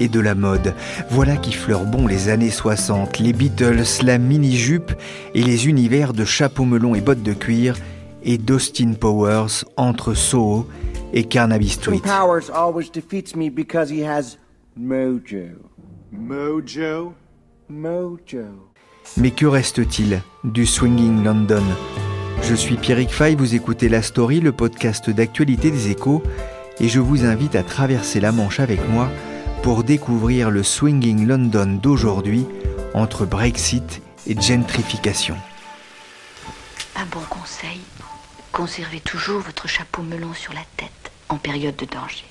et de la mode. Voilà qui fleure bon les années 60, les Beatles, la mini-jupe et les univers de chapeaux melons et bottes de cuir et d'Austin Powers entre Soho et Carnaby Street. Powers always defeats me because he has mojo. Mojo? Mojo. Mais que reste-t-il du Swinging London? Je suis Pierrick Fay, vous écoutez La Story, le podcast d'actualité des échos, et je vous invite à traverser la Manche avec moi pour découvrir le Swinging London d'aujourd'hui entre Brexit et gentrification. Un bon conseil, conservez toujours votre chapeau melon sur la tête en période de danger.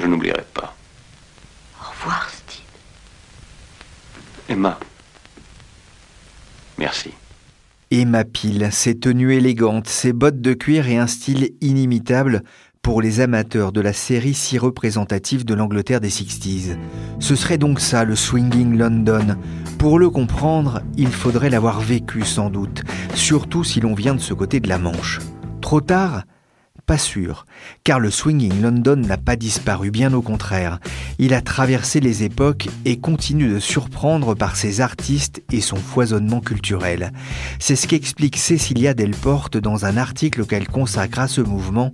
Je n'oublierai pas. Au revoir, Steve. Emma. Merci. Emma Peel, ses tenues élégantes, ses bottes de cuir et un style inimitable pour les amateurs de la série si représentative de l'Angleterre des 60s. Ce serait donc ça le Swinging London. Pour le comprendre, il faudrait l'avoir vécu sans doute, surtout si l'on vient de ce côté de la Manche. Trop tard? Pas sûr, car le swinging London n'a pas disparu, bien au contraire. Il a traversé les époques et continue de surprendre par ses artistes et son foisonnement culturel. C'est ce qu'explique Cecilia Delporte dans un article qu'elle consacre à ce mouvement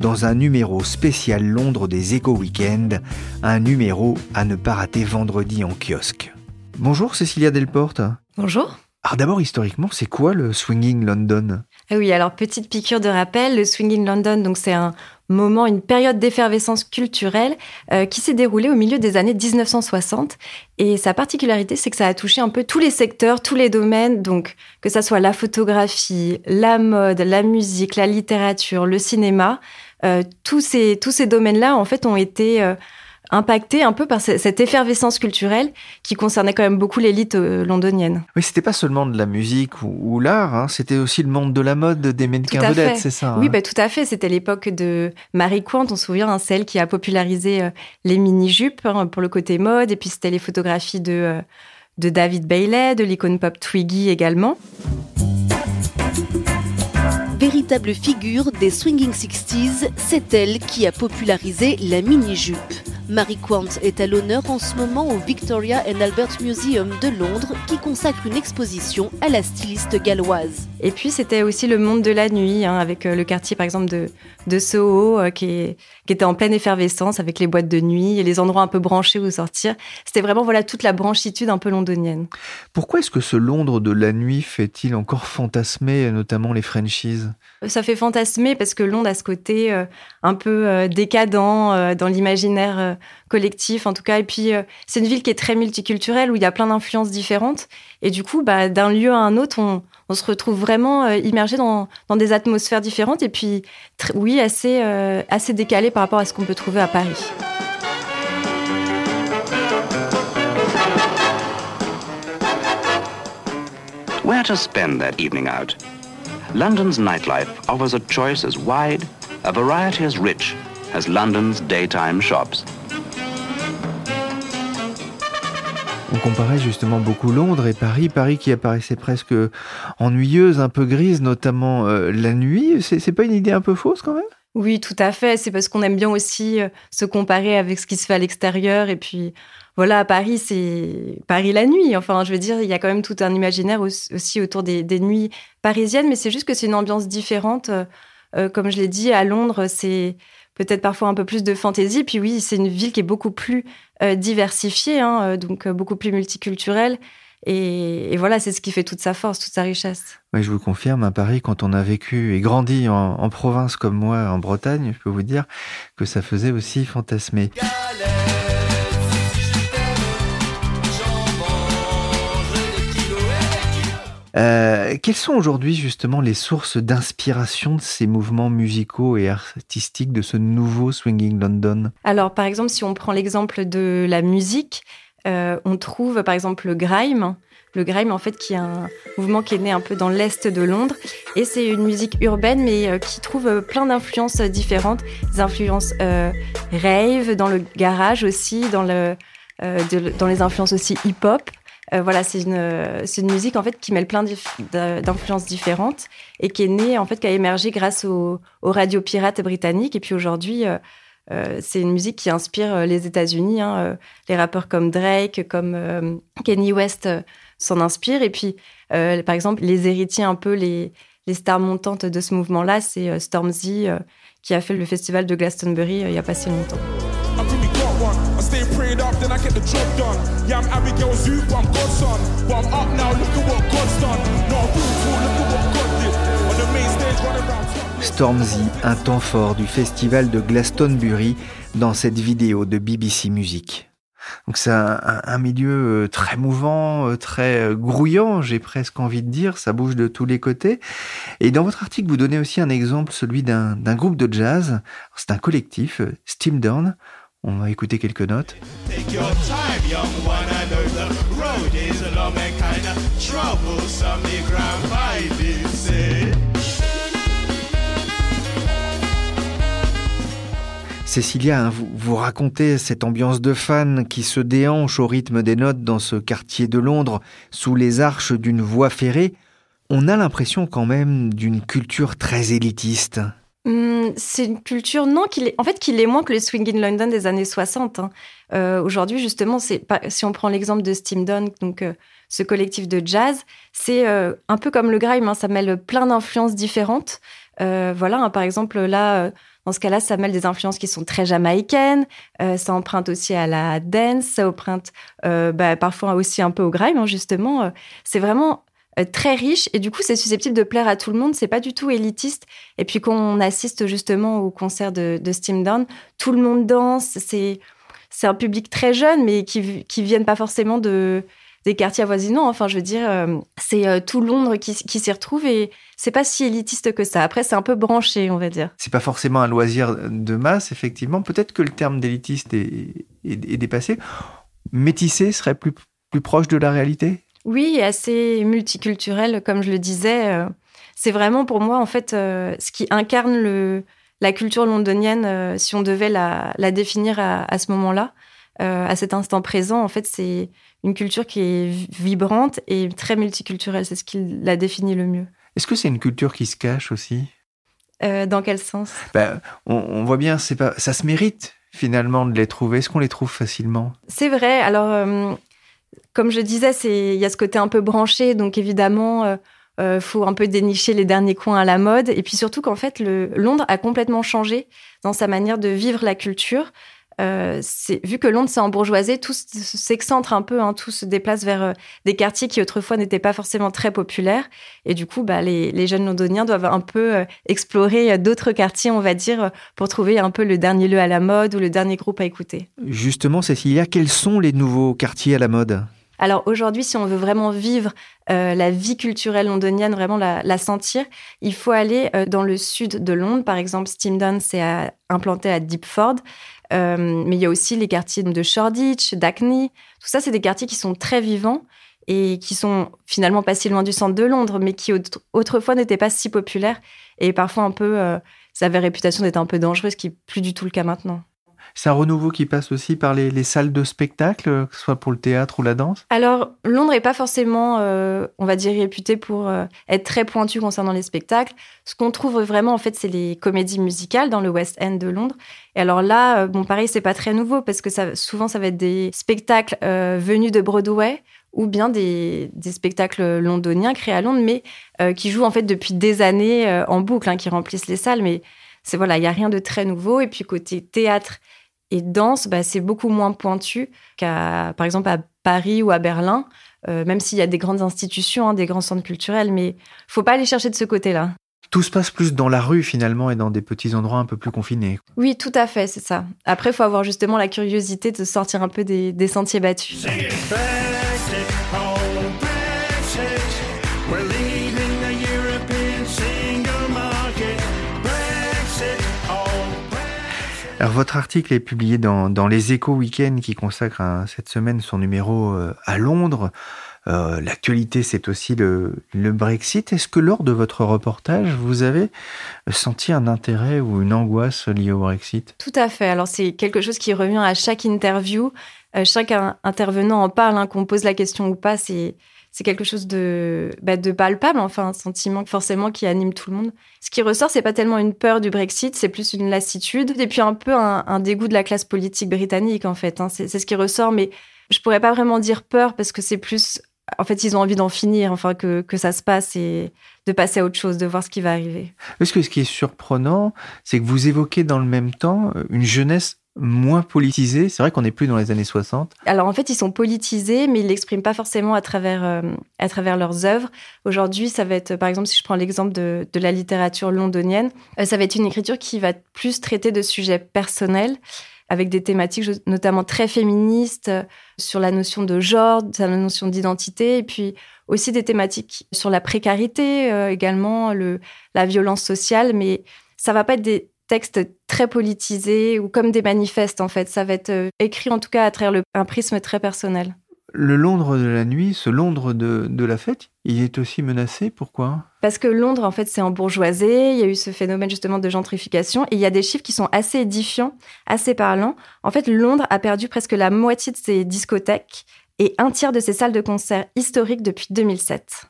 dans un numéro spécial Londres des Eco Weekend, un numéro à ne pas rater vendredi en kiosque. Bonjour Cecilia Delporte. Bonjour. Alors d'abord, historiquement, c'est quoi le Swinging London? Ah Oui, alors petite piqûre de rappel, le Swinging London, donc c'est un moment, une période d'effervescence culturelle euh, qui s'est déroulée au milieu des années 1960. Et sa particularité, c'est que ça a touché un peu tous les secteurs, tous les domaines, donc que ça soit la photographie, la mode, la musique, la littérature, le cinéma. Euh, tous ces, tous ces domaines-là, en fait, ont été... Euh, impacté un peu par cette effervescence culturelle qui concernait quand même beaucoup l'élite euh, londonienne. Oui, c'était pas seulement de la musique ou, l'art, hein, c'était aussi le monde de la mode, des mannequins vedettes, c'est ça Oui, hein bah, tout à fait. C'était l'époque de Marie Quant, on se souvient, hein, celle qui a popularisé euh, les mini-jupes hein, pour le côté mode, et puis c'était les photographies de, euh, de David Bailey, de l'icône pop Twiggy également véritable figure des swinging 60s, c'est elle qui a popularisé la mini-jupe. Marie Quant est à l'honneur en ce moment au Victoria and Albert Museum de Londres qui consacre une exposition à la styliste galloise. Et puis c'était aussi le monde de la nuit, hein, avec euh, le quartier par exemple de, de Soho euh, qui, qui, était en pleine effervescence avec les boîtes de nuit et les endroits un peu branchés où sortir. C'était vraiment voilà toute la branchitude un peu londonienne. Pourquoi est-ce que ce Londres de la nuit fait-il encore fantasmer notamment les franchises Ça fait fantasmer parce que Londres a ce côté euh, un peu décadent dans l'imaginaire collectif en tout cas. Et puis c'est une ville qui est très multiculturelle où il y a plein d'influences différentes. Et du coup, bah, d'un lieu à un autre, on, se retrouve vraiment euh, immergé dans, des atmosphères différentes et puis, oui, assez, euh, assez décalé par rapport à ce qu'on peut trouver à Paris. Where to spend that evening out? London's nightlife offers a choice as wide, a variety as rich as London's daytime shops. On comparait justement beaucoup Londres et Paris, Paris qui apparaissait presque ennuyeuse, un peu grise, notamment euh, la nuit. C'est pas une idée un peu fausse quand même? Oui, tout à fait. C'est parce qu'on aime bien aussi euh, se comparer avec ce qui se fait à l'extérieur. Et puis voilà, Paris, c'est Paris la nuit. Enfin, je veux dire, il y a quand même tout un imaginaire aussi autour des, nuits parisiennes, mais c'est juste que c'est une ambiance différente. Euh, comme je l'ai dit, à Londres, c'est peut-être parfois un peu plus de fantaisie. Puis oui, c'est une ville qui est beaucoup plus diversifiée, hein, donc beaucoup plus multiculturelle. Et, voilà, c'est ce qui fait toute sa force, toute sa richesse. Oui, je vous confirme, à Paris, quand on a vécu et grandi en, province comme moi, en Bretagne, je peux vous dire que ça faisait aussi fantasmer. Euh, quelles sont aujourd'hui justement les sources d'inspiration de ces mouvements musicaux et artistiques de ce nouveau Swinging London? Alors par exemple, si on prend l'exemple de la musique, euh, on trouve par exemple le grime. Le grime, en fait, qui est un mouvement qui est né un peu dans l'est de Londres. Et c'est une musique urbaine, mais euh, qui trouve plein d'influences différentes. Des influences euh, rave, dans le garage aussi, dans, le, dans les influences aussi hip-hop. voilà, c'est une, musique en fait qui mêle plein d'influences différentes et qui est née en fait, qui a émergé grâce aux, aux radios pirates britanniques. Et puis aujourd'hui, euh, c'est une musique qui inspire euh, les États-Unis. Hein, euh, les rappeurs comme Drake, comme Kanye West s'en inspirent. Et puis, par exemple, les héritiers, un peu les, les stars montantes de ce mouvement-là, c'est Stormzy qui a fait le festival de Glastonbury il n'y a pas si longtemps. Stormzy, un temps fort du festival de Glastonbury dans cette vidéo de BBC Music. Donc c'est un, milieu euh, très mouvant, euh, très euh, grouillant, j'ai presque envie de dire, ça bouge de tous les côtés. Et dans votre article, vous donnez aussi un exemple, celui d'un groupe de jazz. C'est un collectif, Steam Down. On va écouter quelques notes. Cécilia, hein, vous, racontez cette ambiance de fans qui se déhanche au rythme des notes dans ce quartier de Londres, sous les arches d'une voie ferrée. On a l'impression quand même d'une culture très élitiste. Hum, c'est une culture, non, qu'il est, en fait, qu'il est moins que le swing in London des années 60. Hein. Euh, aujourd'hui, justement, si on prend l'exemple de Steam Down, donc euh, ce collectif de jazz, c'est euh, un peu comme le grime, hein, ça mêle plein d'influences différentes. voilà, par exemple, là, dans ce cas-là, ça mêle des influences qui sont très jamaïcaines, euh, ça emprunte aussi à la dance, ça emprunte euh, bah, parfois aussi un peu au grime, hein, justement. Euh, c'est vraiment très riche et du coup, c'est susceptible de plaire à tout le monde. C'est pas du tout élitiste. Et puis, quand on assiste justement au concert de, Steam Down, tout le monde danse. C'est un public très jeune, mais qui qui viennent pas forcément de des quartiers avoisinants. Enfin, je veux dire, euh, c'est euh, tout Londres qui, s'y retrouve et c'est pas si élitiste que ça. Après, c'est un peu branché, on va dire. C'est pas forcément un loisir de masse, effectivement. Peut-être que le terme d'élitiste est, dépassé. Métissé serait plus, plus proche de la réalité? Oui, assez multiculturel, comme je le disais. Euh, c'est vraiment pour moi, en fait, ce qui incarne le, la culture londonienne, si on devait la, définir à, à ce moment-là. À cet instant présent, en fait, c'est une culture qui est vibrante et très multiculturelle. C'est ce qui la définit le mieux. Est-ce que c'est une culture qui se cache aussi? Euh, Dans quel sens? Ben, on, voit bien, c'est pas, ça se mérite finalement de les trouver. Est-ce qu'on les trouve facilement? C'est vrai. Alors, euh, comme je disais, il y a ce côté un peu branché, donc évidemment. il euh, faut un peu dénicher les derniers coins à la mode. Et puis surtout qu'en fait, le, Londres a complètement changé dans sa manière de vivre la culture. Euh, vu que Londres s'est embourgeoisé, tout s'excentre un peu, hein, tout se déplace vers euh, des quartiers qui autrefois n'étaient pas forcément très populaires. Et du coup, bah, les, jeunes londoniens doivent un peu euh, explorer d'autres quartiers, on va dire, pour trouver un peu le dernier lieu à la mode ou le dernier groupe à écouter. Justement, Cécilia, quels sont les nouveaux quartiers à la mode? Alors aujourd'hui, si on veut vraiment vivre la vie culturelle londonienne, vraiment la, sentir, il faut aller dans le sud de Londres. Par exemple, Steamdown s'est implanté à Deepford. Euh, mais il y a aussi les quartiers de Shoreditch, d'Hackney. Tout ça, c'est des quartiers qui sont très vivants et qui sont finalement pas si loin du centre de Londres, mais qui autrefois n'étaient pas si populaires et parfois un peu, euh, ça avait réputation d'être un peu dangereux, ce qui n'est plus du tout le cas maintenant. C'est un renouveau qui passe aussi par les, salles de spectacle, que ce soit pour le théâtre ou la danse? Alors, Londres n'est pas forcément, euh, on va dire, réputé pour euh, être très pointu concernant les spectacles. Ce qu'on trouve vraiment, en fait, c'est les comédies musicales dans le West End de Londres. Et alors là, euh, bon, pareil, c'est pas très nouveau parce que souvent, ça va être des spectacles venus de Broadway ou bien des, spectacles londoniens créés à Londres, mais qui jouent en fait depuis des années en boucle, hein, qui remplissent les salles. Mais c'est voilà, il y a rien de très nouveau. Et puis côté théâtre et danse, bah, c'est beaucoup moins pointu qu'à, par exemple, à Paris ou à Berlin, euh, même s'il y a des grandes institutions, hein, des grands centres culturels, mais faut pas aller chercher de ce côté-là. Tout se passe plus dans la rue finalement et dans des petits endroits un peu plus confinés. Oui, tout à fait, c'est ça. Après, il faut avoir justement la curiosité de sortir un peu des, des sentiers battus. Alors votre article est publié dans, Les Échos Week-end qui consacre cette semaine son numéro euh, à Londres. Euh, L'actualité, c'est aussi le, Brexit. Est-ce que lors de votre reportage, vous avez senti un intérêt ou une angoisse liée au Brexit? Tout à fait. Alors c'est quelque chose qui revient à chaque interview. Euh, chaque intervenant en parle, hein, qu'on pose la question ou pas. C'est quelque chose de, bah, de palpable, enfin un sentiment forcément qui anime tout le monde. Ce qui ressort, c'est pas tellement une peur du Brexit, c'est plus une lassitude et puis un peu un, dégoût de la classe politique britannique en fait. Hein. C'est ce qui ressort, mais je pourrais pas vraiment dire peur parce que c'est plus, en fait, ils ont envie d'en finir, enfin que, ça se passe et de passer à autre chose, de voir ce qui va arriver. Parce que ce qui est surprenant, c'est que vous évoquez dans le même temps une jeunesse moins politisés. C'est vrai qu'on n'est plus dans les années 60. Alors en fait, ils sont politisés, mais ils l'expriment pas forcément à travers, euh, à travers leurs œuvres. Aujourd'hui, ça va être, par exemple, si je prends l'exemple de, de, la littérature londonienne, euh, ça va être une écriture qui va plus traiter de sujets personnels avec des thématiques notamment très féministes euh, sur la notion de genre, sur la notion d'identité, et puis aussi des thématiques sur la précarité également, le, la violence sociale, mais ça va pas être des textes très politisés ou comme des manifestes en fait. Ça va être euh, écrit en tout cas à travers un prisme très personnel. Le Londres de la nuit, ce Londres de, la fête, il est aussi menacé. Pourquoi? Parce que Londres, en fait, c'est en bourgeoisie. Il y a eu ce phénomène justement de gentrification. Et il y a des chiffres qui sont assez édifiants, assez parlants. En fait, Londres a perdu presque la moitié de ses discothèques et un tiers de ses salles de concert historiques depuis 2007.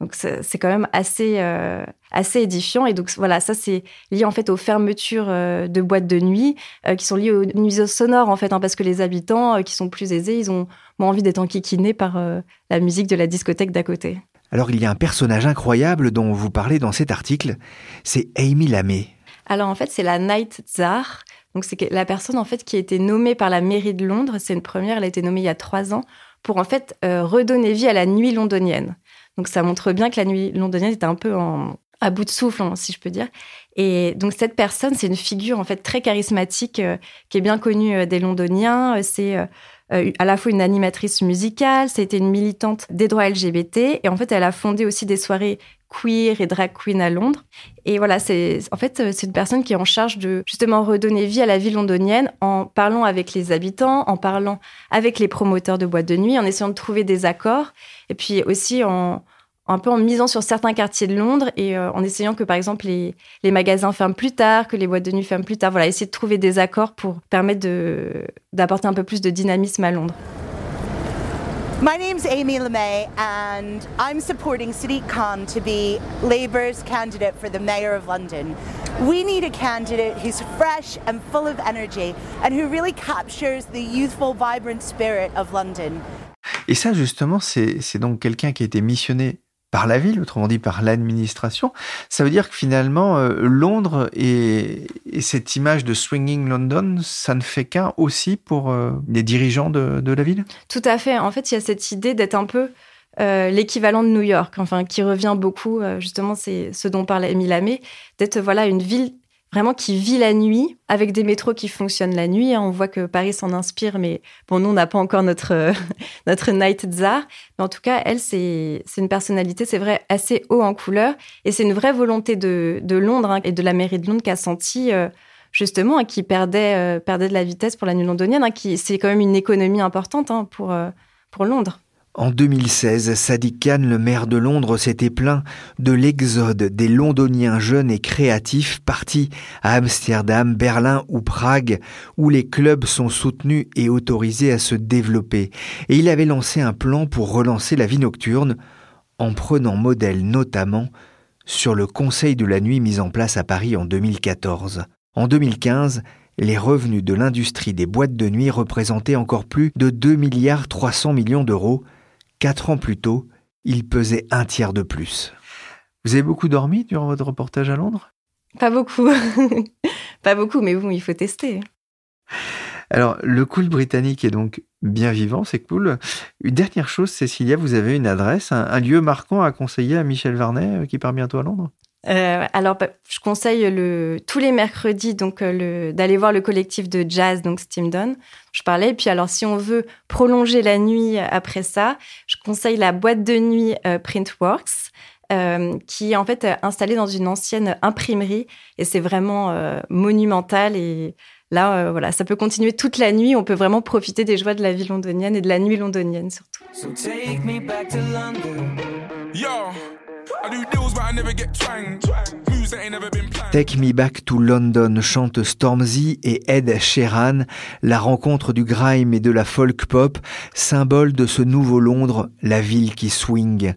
Donc c'est quand même assez euh, assez édifiant et donc voilà ça c'est lié en fait aux fermetures euh, de boîtes de nuit euh, qui sont liées aux nuisances sonores en fait hein, parce que les habitants qui sont plus aisés ils ont moins envie d'être enquiquinés par la musique de la discothèque d'à côté. Alors il y a un personnage incroyable dont vous parlez dans cet article, c'est Amy Lamé. Alors en fait c'est la Night Tsar. Donc c'est la personne en fait qui a été nommée par la mairie de Londres. C'est une première, elle a été nommée il y a trois ans pour en fait redonner vie à la nuit londonienne. Donc ça montre bien que la nuit londonienne était un peu à bout de souffle, hein, si je peux dire. Et donc cette personne, c'est une figure en fait très charismatique euh, qui est bien connue euh, des Londoniens. Euh, c'est à la fois une animatrice musicale, c'était une militante des droits LGBT et en fait elle a fondé aussi des soirées queer et drag queen à Londres. Et voilà, c'est en fait c'est une personne qui est en charge de justement redonner vie à la ville londonienne en parlant avec les habitants, en parlant avec les promoteurs de boîtes de nuit, en essayant de trouver des accords et puis aussi en un peu en misant sur certains quartiers de Londres et euh, en essayant que, par exemple, les, les, magasins ferment plus tard, que les boîtes de nuit ferment plus tard. Voilà, essayer de trouver des accords pour permettre d'apporter un peu plus de dynamisme à Londres. My name's Amy LeMay, and I'm supporting Sadiq Khan to be Labour's candidate for the Mayor of London. We need a candidate who's fresh and full of energy and who really captures the youthful, vibrant spirit of London. Et ça, justement, c'est donc quelqu'un qui a été missionné par la ville, autrement dit par l'administration. Ça veut dire que finalement, euh, Londres et, cette image de Swinging London, ça ne fait qu'un aussi pour euh, les dirigeants de, la ville? Tout à fait. En fait, il y a cette idée d'être un peu euh, l'équivalent de New York, enfin, qui revient beaucoup, justement, c'est ce dont parlait Émile Lamé, d'être voilà, une ville vraiment qui vit la nuit, avec des métros qui fonctionnent la nuit. Hein. On voit que Paris s'en inspire, mais bon, nous, on n'a pas encore notre, notre Night Tsar. Mais en tout cas, elle, c'est une personnalité, c'est vrai, assez haut en couleur. Et c'est une vraie volonté de, de Londres hein, et de la mairie de Londres qui a senti... Euh, justement, hein, qui perdait, euh, perdait de la vitesse pour la nuit londonienne, qui c'est quand même une économie importante pour, euh, pour Londres. En 2016, Sadiq Khan, le maire de Londres, s'était plaint de l'exode des londoniens jeunes et créatifs partis à Amsterdam, Berlin ou Prague, où les clubs sont soutenus et autorisés à se développer. Et il avait lancé un plan pour relancer la vie nocturne, en prenant modèle notamment sur le Conseil de la nuit mis en place à Paris en 2014. En 2015, les revenus de l'industrie des boîtes de nuit représentaient encore plus de 2 milliards 300 millions d'euros, Quatre ans plus tôt, il pesait un tiers de plus. Vous avez beaucoup dormi durant votre reportage à Londres? Pas beaucoup. pas beaucoup, mais bon, il faut tester. Alors, le cool britannique est donc bien vivant, c'est cool. Une dernière chose, Cécilia, vous avez une adresse, un, lieu marquant à conseiller à Michel Varnet euh, qui part bientôt à Londres? Euh, alors, bah, je conseille le, tous les mercredis donc euh, d'aller voir le collectif de jazz, donc Steam Je parlais. Et puis, alors, si on veut prolonger la nuit après ça, je conseille la boîte de nuit Printworks. qui est en fait installée dans une ancienne imprimerie et c'est vraiment monumental et Là, euh, voilà, ça peut continuer toute la nuit. On peut vraiment profiter des joies de la vie londonienne et de la nuit londonienne surtout. Take Me Back to London chante Stormzy et Ed Sheeran, la rencontre du grime et de la folk pop, symbole de ce nouveau Londres, la ville qui swing.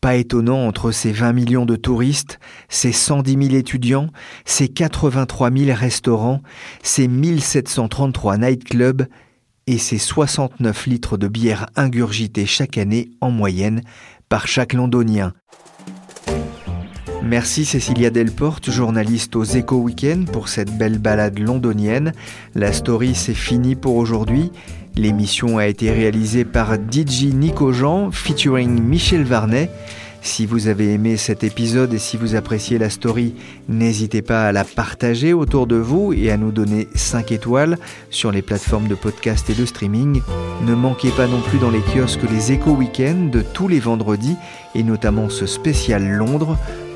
Pas étonnant entre ces 20 millions de touristes, ces 110 000 étudiants, ces 83 000 restaurants, ces 1733 nightclubs et ces 69 litres de bière ingurgitée chaque année en moyenne par chaque londonien. Merci Cécilia Delporte, journaliste aux Éco Weekend, pour cette belle balade londonienne. La story, c'est fini pour aujourd'hui. L'émission a été réalisée par DJ Nico Jean, featuring Michel Varnet. Si vous avez aimé cet épisode et si vous appréciez la story, n'hésitez pas à la partager autour de vous et à nous donner 5 étoiles sur les plateformes de podcast et de streaming. Ne manquez pas non plus dans les kiosques les éco week-ends de tous les vendredis et notamment ce spécial Londres.